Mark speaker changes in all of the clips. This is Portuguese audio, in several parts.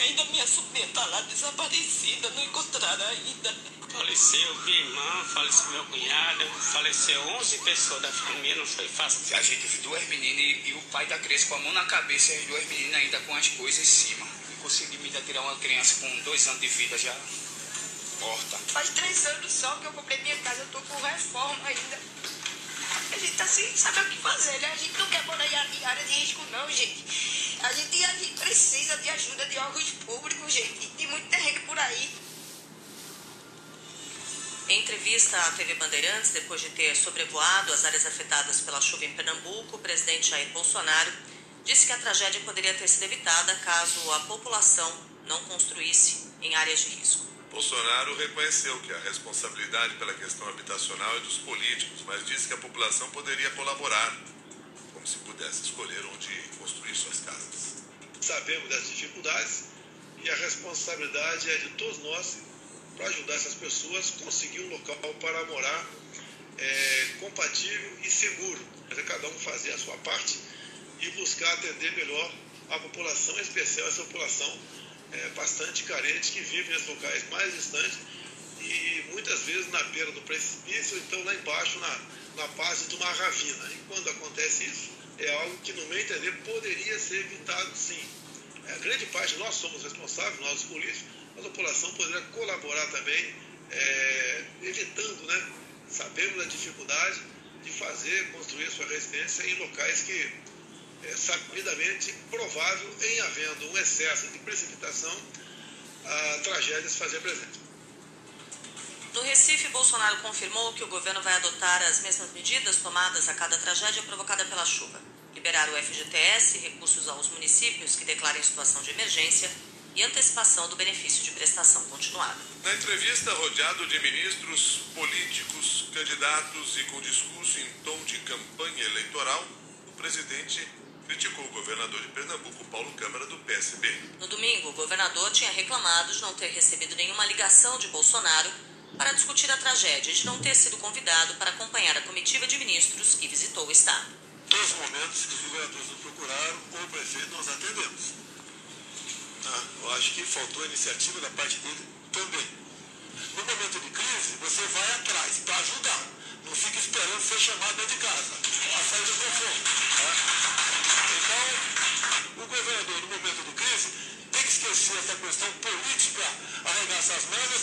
Speaker 1: Ainda minha sobrinha está lá desaparecida, não encontraram ainda.
Speaker 2: Faleceu minha irmã, faleceu meu cunhado, faleceu 11 pessoas da família, não foi fácil.
Speaker 3: A gente viu duas meninas e, e o pai da criança com a mão na cabeça e as duas meninas ainda com as coisas em cima. E consegui ainda tirar uma criança com dois anos de vida já morta.
Speaker 1: Faz três anos só que eu comprei minha casa, eu tô com reforma ainda. A gente tá sem saber o que fazer, né? A gente não quer morar em área de risco não, gente. A gente, a gente precisa de ajuda de órgãos públicos, gente. Tem muito terreno por aí.
Speaker 4: Em entrevista à TV Bandeirantes, depois de ter sobrevoado as áreas afetadas pela chuva em Pernambuco, o presidente Jair Bolsonaro disse que a tragédia poderia ter sido evitada caso a população não construísse em áreas de risco.
Speaker 5: Bolsonaro reconheceu que a responsabilidade pela questão habitacional é dos políticos, mas disse que a população poderia colaborar, se pudesse escolher onde construir suas casas.
Speaker 6: Sabemos das dificuldades e a responsabilidade é de todos nós para ajudar essas pessoas a conseguir um local para morar é, compatível e seguro. É cada um fazer a sua parte e buscar atender melhor a população, em especial essa população é, bastante carente que vive nesses locais mais distantes e muitas vezes na beira do precipício, então lá embaixo na, na base de uma ravina. E quando acontece isso, é algo que, no meu entender, poderia ser evitado sim. É, a grande parte, nós somos responsáveis, nós os políticos, a população poderia colaborar também, é, evitando, né? Sabemos da dificuldade de fazer, construir sua residência em locais que é sabidamente provável, em havendo um excesso de precipitação, a tragédia se fazer presente.
Speaker 4: No Recife, Bolsonaro confirmou que o governo vai adotar as mesmas medidas tomadas a cada tragédia provocada pela chuva. Liberar o FGTS, recursos aos municípios que declarem situação de emergência e antecipação do benefício de prestação continuada.
Speaker 5: Na entrevista, rodeado de ministros, políticos, candidatos e com discurso em tom de campanha eleitoral, o presidente criticou o governador de Pernambuco, Paulo Câmara, do PSB.
Speaker 4: No domingo, o governador tinha reclamado de não ter recebido nenhuma ligação de Bolsonaro para discutir a tragédia de não ter sido convidado para acompanhar a comitiva de ministros que visitou o estado.
Speaker 7: Todos os momentos que os governadores nos procuraram ou o prefeito, nós atendemos. Ah, eu acho que faltou a iniciativa da parte dele também. No momento de crise, você vai atrás para ajudar. Não fica esperando ser chamado de casa. A saída do fogo. Tá? Então, o governador, no momento de crise, tem que esquecer essa questão política, arregaçar as mangas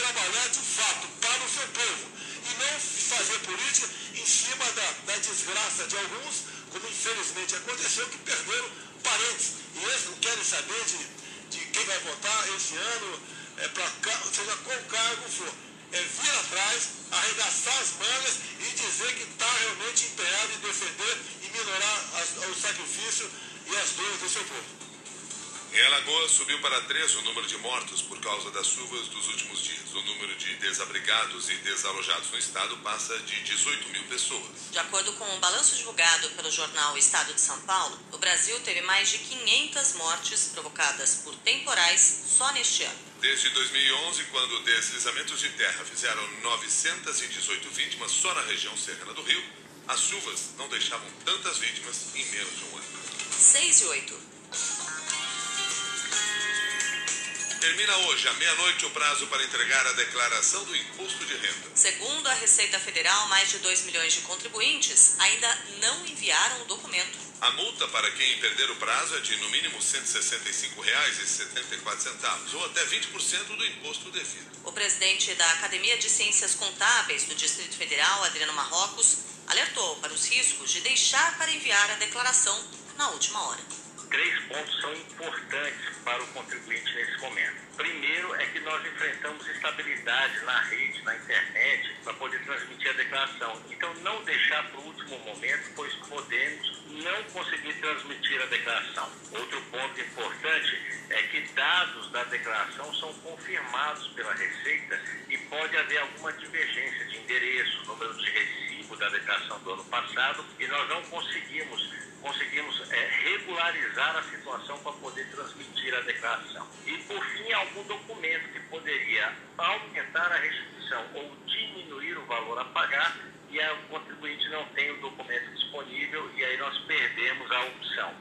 Speaker 7: trabalhar de fato para o seu povo. E não fazer política em cima da, da desgraça de alguns, como infelizmente aconteceu, que perderam parentes. E eles não querem saber de, de quem vai votar esse ano, é pra, seja qual cargo for é vir atrás, arregaçar as mangas e dizer que está realmente empenhado em defender e minorar as, o sacrifício e as dores do seu povo.
Speaker 5: Em Alagoas, subiu para três o número de mortos por causa das chuvas dos últimos dias. O número de desabrigados e desalojados no estado passa de 18 mil pessoas.
Speaker 4: De acordo com o um balanço divulgado pelo jornal Estado de São Paulo, o Brasil teve mais de 500 mortes provocadas por temporais só neste ano.
Speaker 5: Desde 2011, quando deslizamentos de terra fizeram 918 vítimas só na região serrana do Rio, as chuvas não deixavam tantas vítimas em menos de um ano.
Speaker 4: 6 e 8.
Speaker 5: Termina hoje, à meia-noite, o prazo para entregar a declaração do imposto de renda.
Speaker 4: Segundo a Receita Federal, mais de 2 milhões de contribuintes ainda não enviaram o documento.
Speaker 5: A multa para quem perder o prazo é de no mínimo R$ 165,74 ou até 20% do imposto devido.
Speaker 4: O presidente da Academia de Ciências Contábeis do Distrito Federal, Adriano Marrocos, alertou para os riscos de deixar para enviar a declaração na última hora
Speaker 8: três pontos são importantes para o contribuinte nesse momento. Primeiro é que nós enfrentamos instabilidade na rede, na internet, para poder transmitir a declaração. Então, não deixar para o último momento, pois podemos não conseguir transmitir a declaração. Outro ponto importante é que dados da declaração são confirmados pela Receita e pode haver alguma divergência de endereço, número de recibo da declaração do ano passado e nós não conseguimos conseguimos é, regularizar a situação para poder transmitir a declaração. E, por fim, algum documento que poderia aumentar a restituição ou diminuir o valor a pagar e o contribuinte não tem o documento disponível e aí nós perdemos a opção.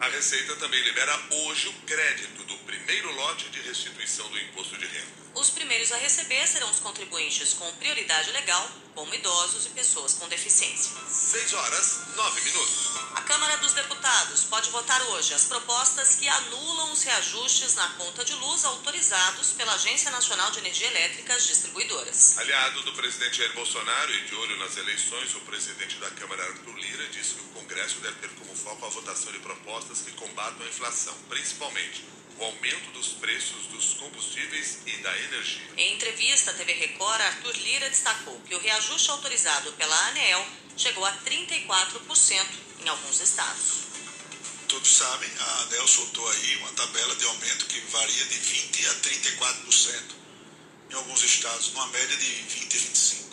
Speaker 5: A Receita também libera hoje o crédito do primeiro lote de restituição do imposto de renda.
Speaker 4: Os primeiros a receber serão os contribuintes com prioridade legal, como idosos e pessoas com deficiência.
Speaker 5: 6 horas, 9 minutos.
Speaker 4: A Câmara dos Deputados pode votar hoje as propostas que anulam os reajustes na conta de luz autorizados pela Agência Nacional de Energia Elétrica, as distribuidoras.
Speaker 5: Aliado do presidente Jair Bolsonaro e de olho nas eleições, o presidente da Câmara, Arthur Lira, disse que o Congresso deve ter como foco a votação de propostas que combatam a inflação, principalmente o aumento dos preços dos combustíveis e da energia.
Speaker 4: Em entrevista à TV Record, Arthur Lira destacou que o reajuste autorizado pela ANEEL chegou a 34% em alguns estados.
Speaker 9: Todos sabem, a ANEL soltou aí uma tabela de aumento que varia de 20% a 34% em alguns estados, numa média de 20% a 25%.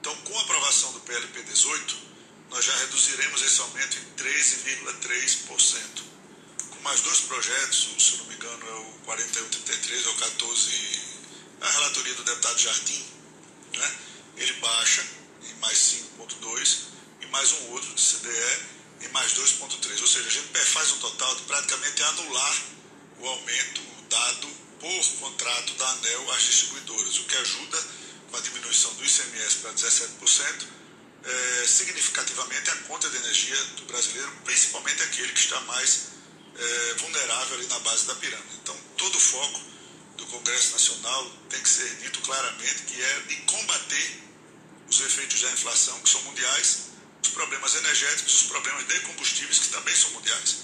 Speaker 9: Então, com a aprovação do PLP 18, nós já reduziremos esse aumento em 13,3% com mais dois projetos, se não me engano é o 4133 ou 14, a relatoria do deputado Jardim, né? ele baixa em mais 5.2 e mais um outro de CDE em mais 2.3, ou seja, a gente faz um total de praticamente anular o aumento dado por contrato da ANEL às distribuidoras, o que ajuda com a diminuição do ICMS para 17%, é, significativamente a conta de energia do brasileiro, principalmente aquele que está mais é, vulnerável ali na base da pirâmide. Então, todo o foco do Congresso Nacional tem que ser dito claramente que é de combater os efeitos da inflação, que são mundiais, os problemas energéticos, os problemas de combustíveis, que também são mundiais.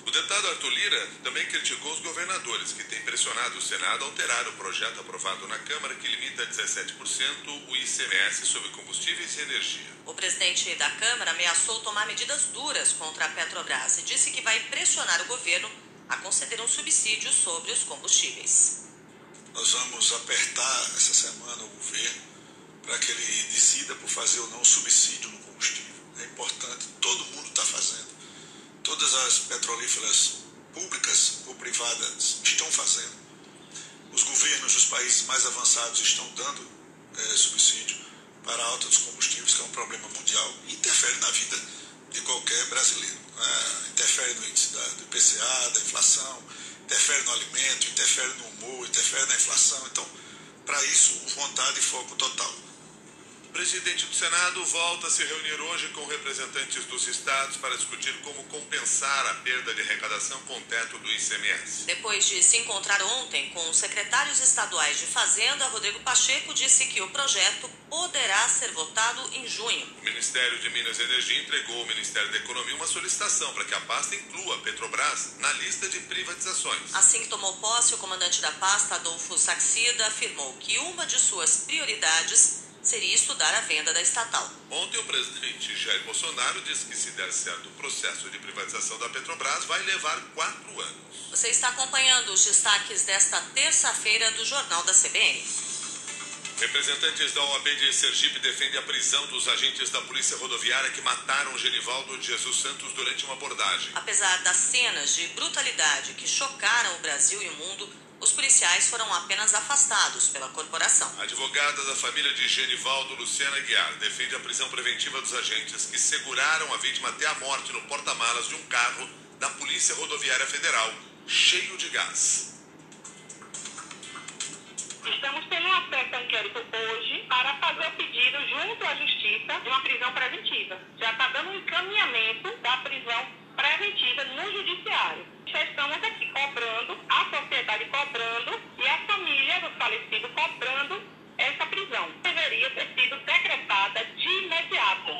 Speaker 5: O deputado Arthur Lira também criticou os governadores, que têm pressionado o Senado a alterar o projeto aprovado na Câmara que limita a 17% o ICMS sobre combustíveis e energia.
Speaker 4: O presidente da Câmara ameaçou tomar medidas duras contra a Petrobras e disse que vai pressionar o governo a conceder um subsídio sobre os combustíveis.
Speaker 9: Nós vamos apertar essa semana o governo para que ele decida por fazer ou não subsídio no combustível. É importante, todo mundo está fazendo todas as petrolíferas públicas ou privadas estão fazendo. Os governos dos países mais avançados estão dando é, subsídio para a alta dos combustíveis, que é um problema mundial e interfere na vida de qualquer brasileiro. Né? Interfere no índice da, do IPCA, da inflação, interfere no alimento, interfere no humor, interfere na inflação. Então, para isso, vontade e foco total.
Speaker 5: Presidente do Senado volta a se reunir hoje com representantes dos estados para discutir como compensar a perda de arrecadação com o teto do ICMS.
Speaker 4: Depois de se encontrar ontem com os secretários estaduais de Fazenda, Rodrigo Pacheco disse que o projeto poderá ser votado em junho.
Speaker 5: O Ministério de Minas e Energia entregou ao Ministério da Economia uma solicitação para que a pasta inclua a Petrobras na lista de privatizações.
Speaker 4: Assim que tomou posse, o comandante da pasta, Adolfo Saxida, afirmou que uma de suas prioridades seria estudar a venda da estatal.
Speaker 5: Ontem, o presidente Jair Bolsonaro disse que, se der certo o processo de privatização da Petrobras, vai levar quatro anos.
Speaker 4: Você está acompanhando os destaques desta terça-feira do Jornal da CBN.
Speaker 5: Representantes da OAB de Sergipe defendem a prisão dos agentes da Polícia Rodoviária que mataram Genivaldo Jesus Santos durante uma abordagem.
Speaker 4: Apesar das cenas de brutalidade que chocaram o Brasil e o mundo, os policiais foram apenas afastados pela corporação.
Speaker 5: A advogada da família de Genivaldo, Luciana Guiar, defende a prisão preventiva dos agentes que seguraram a vítima até a morte no porta-malas de um carro da Polícia Rodoviária Federal, cheio de gás.
Speaker 10: Estamos tendo um acesso a inquérito hoje para fazer o pedido junto à Justiça de uma prisão preventiva. Já está dando um encaminhamento da prisão preventiva no Judiciário. Já estamos aqui cobrando, a sociedade cobrando e a família do falecido cobrando essa prisão. Deveria ter sido decretada de imediato.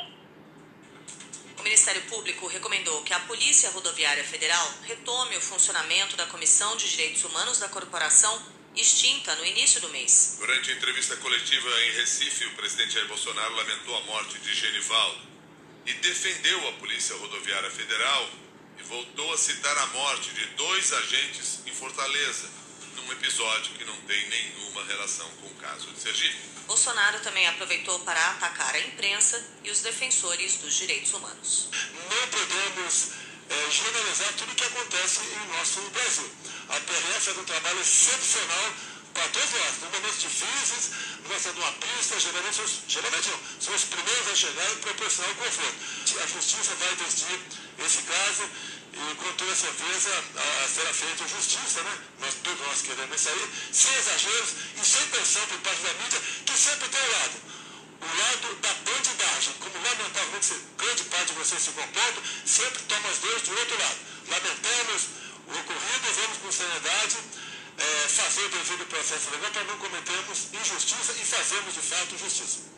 Speaker 4: O Ministério Público recomendou que a Polícia Rodoviária Federal retome o funcionamento da Comissão de Direitos Humanos da corporação extinta no início do mês.
Speaker 5: Durante a entrevista coletiva em Recife, o presidente Jair Bolsonaro lamentou a morte de Genivaldo e defendeu a Polícia Rodoviária Federal e voltou a citar a morte de dois agentes em Fortaleza, num episódio que não tem nenhuma relação com o caso de Sergipe.
Speaker 4: Bolsonaro também aproveitou para atacar a imprensa e os defensores dos direitos humanos.
Speaker 7: Não podemos é, generalizar tudo o que acontece em nosso Brasil. A PRF faz um trabalho excepcional para todos nós. Em momentos difíceis, nós temos uma pista, geralmente, geralmente não, são os primeiros a chegar e proporcionar o conforto. A justiça vai decidir esse caso e com toda certeza a, será feita justiça, né? Nós, todos nós queremos isso aí, sem exageros e sem pressão por parte da mídia, que sempre tem o lado. O lado da bandidagem, como lamentavelmente grande parte de vocês se comportam, sempre toma as dores do outro lado. Lamentamos o ocorrido, vamos com seriedade é, fazer o devido processo legal para não cometermos injustiça e fazermos de fato justiça.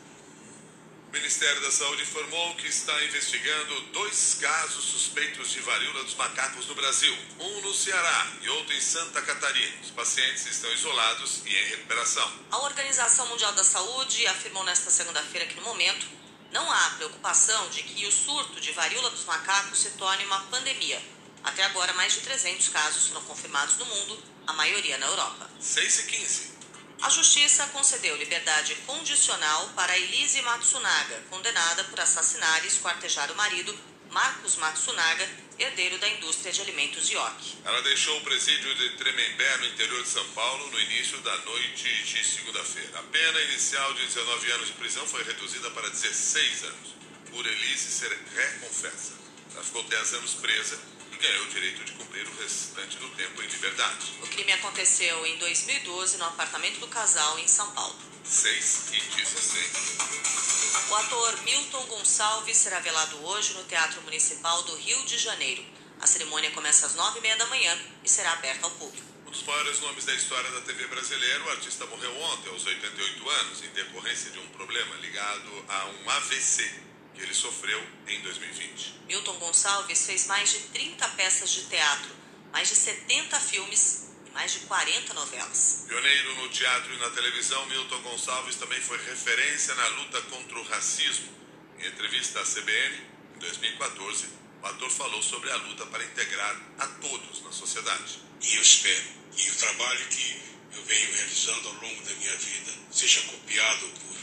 Speaker 5: O Ministério da Saúde informou que está investigando dois casos suspeitos de varíola dos macacos no Brasil. Um no Ceará e outro em Santa Catarina. Os pacientes estão isolados e em recuperação.
Speaker 4: A Organização Mundial da Saúde afirmou nesta segunda-feira que, no momento, não há preocupação de que o surto de varíola dos macacos se torne uma pandemia. Até agora, mais de 300 casos foram confirmados no mundo, a maioria na Europa.
Speaker 5: 6 e 15.
Speaker 4: A Justiça concedeu liberdade condicional para Elise Matsunaga, condenada por assassinar e esquartejar o marido, Marcos Matsunaga, herdeiro da indústria de alimentos York.
Speaker 5: Ela deixou o presídio de Tremembé, no interior de São Paulo, no início da noite de segunda-feira. A pena inicial de 19 anos de prisão foi reduzida para 16 anos, por Elise ser reconfessa. Ela ficou 10 anos presa e ganhou o direito de cumprir o restante do tempo em liberdade.
Speaker 4: O crime aconteceu em 2012 no apartamento do casal em São Paulo.
Speaker 5: 6 e 16.
Speaker 4: O ator Milton Gonçalves será velado hoje no Teatro Municipal do Rio de Janeiro. A cerimônia começa às nove e meia da manhã e será aberta ao público.
Speaker 5: Um dos maiores nomes da história da TV brasileira, o artista morreu ontem, aos 88 anos, em decorrência de um problema ligado a um AVC que ele sofreu em 2020.
Speaker 4: Milton Gonçalves fez mais de 30 peças de teatro, mais de 70 filmes e mais de 40 novelas.
Speaker 5: Pioneiro no teatro e na televisão, Milton Gonçalves também foi referência na luta contra o racismo. Em entrevista à CBN, em 2014, o ator falou sobre a luta para integrar a todos na sociedade.
Speaker 11: E eu espero que o trabalho que eu venho realizando ao longo da minha vida seja copiado por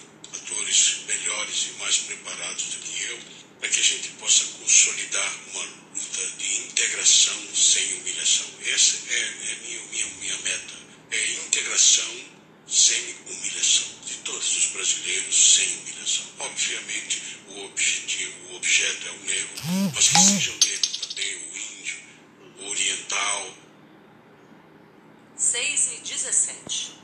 Speaker 11: melhores e mais preparados do que eu, para que a gente possa consolidar uma luta de integração sem humilhação. Essa é, é minha, minha, minha meta. É integração sem humilhação. De todos os brasileiros sem humilhação. Obviamente, o objetivo, o objeto é o negro, mas que seja o negro também, o índio, o oriental. 6 e 17.